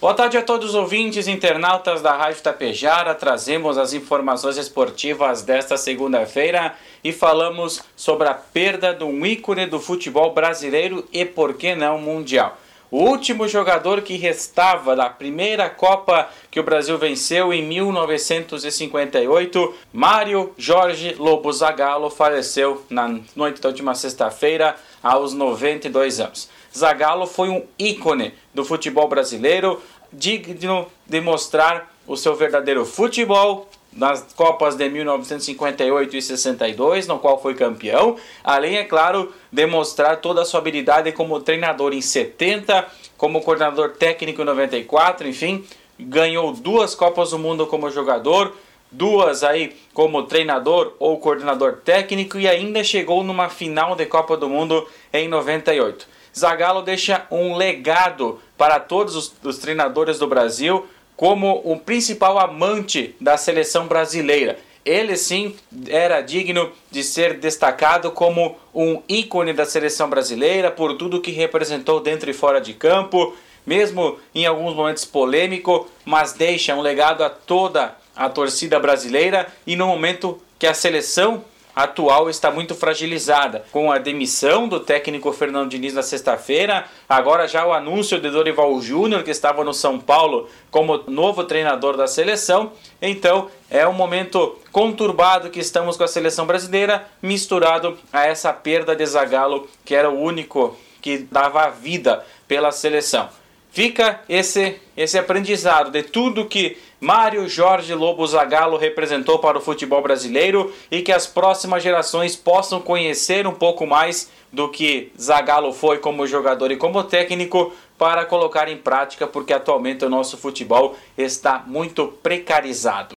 Boa tarde a todos os ouvintes internautas da Rádio Tapejara. Trazemos as informações esportivas desta segunda-feira e falamos sobre a perda de um ícone do futebol brasileiro e, por que não, mundial. O último jogador que restava da primeira Copa que o Brasil venceu em 1958, Mário Jorge Lobo Zagallo, faleceu na noite da última sexta-feira aos 92 anos. Zagallo foi um ícone do futebol brasileiro, digno de mostrar o seu verdadeiro futebol nas Copas de 1958 e 62, no qual foi campeão, além, é claro, de mostrar toda a sua habilidade como treinador em 70, como coordenador técnico em 94, enfim, ganhou duas Copas do Mundo como jogador, duas aí como treinador ou coordenador técnico e ainda chegou numa final de Copa do Mundo em 98. Zagallo deixa um legado para todos os, os treinadores do Brasil como o principal amante da seleção brasileira. Ele sim era digno de ser destacado como um ícone da seleção brasileira por tudo que representou dentro e fora de campo, mesmo em alguns momentos polêmico, mas deixa um legado a toda a torcida brasileira e no momento que a seleção atual está muito fragilizada. Com a demissão do técnico Fernando Diniz na sexta-feira, agora já o anúncio de Dorival Júnior, que estava no São Paulo como novo treinador da seleção. Então, é um momento conturbado que estamos com a seleção brasileira, misturado a essa perda de Zagallo, que era o único que dava vida pela seleção. Fica esse esse aprendizado de tudo que Mário Jorge Lobo Zagallo representou para o futebol brasileiro e que as próximas gerações possam conhecer um pouco mais do que Zagallo foi como jogador e como técnico para colocar em prática, porque atualmente o nosso futebol está muito precarizado.